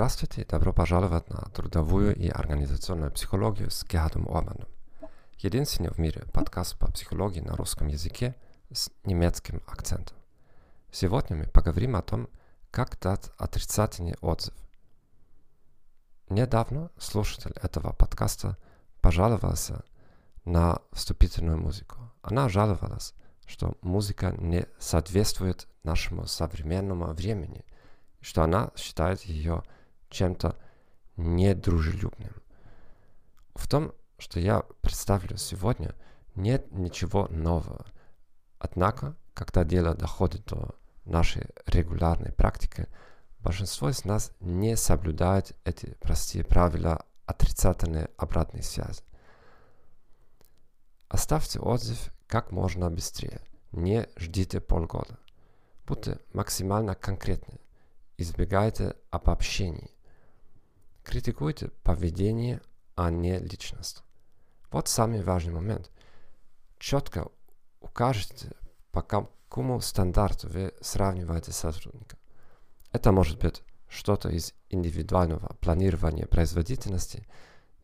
Здравствуйте и добро пожаловать на трудовую и организационную психологию с Гердом Обаном. Единственный в мире подкаст по психологии на русском языке с немецким акцентом. Сегодня мы поговорим о том, как дать отрицательный отзыв. Недавно слушатель этого подкаста пожаловался на вступительную музыку. Она жаловалась, что музыка не соответствует нашему современному времени, что она считает ее чем-то недружелюбным. В том, что я представлю сегодня, нет ничего нового. Однако, когда дело доходит до нашей регулярной практики, большинство из нас не соблюдает эти простые правила отрицательной обратной связи. Оставьте отзыв как можно быстрее. Не ждите полгода. Будьте максимально конкретны. Избегайте обобщений. Критикуйте поведение, а не личность. Вот самый важный момент. Четко укажите, по какому стандарту вы сравниваете сотрудника. Это может быть что-то из индивидуального планирования производительности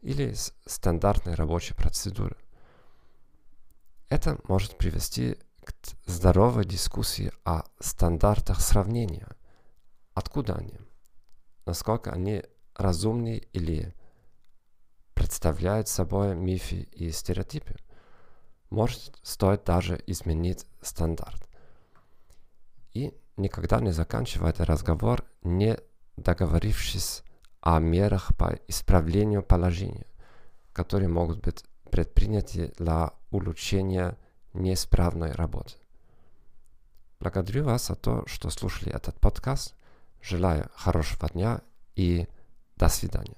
или из стандартной рабочей процедуры. Это может привести к здоровой дискуссии о стандартах сравнения. Откуда они? Насколько они разумны или представляют собой мифы и стереотипы? Может, стоит даже изменить стандарт. И никогда не заканчивайте разговор, не договорившись о мерах по исправлению положения, которые могут быть предприняты для улучшения неисправной работы. Благодарю вас за то, что слушали этот подкаст. Желаю хорошего дня и до свидания.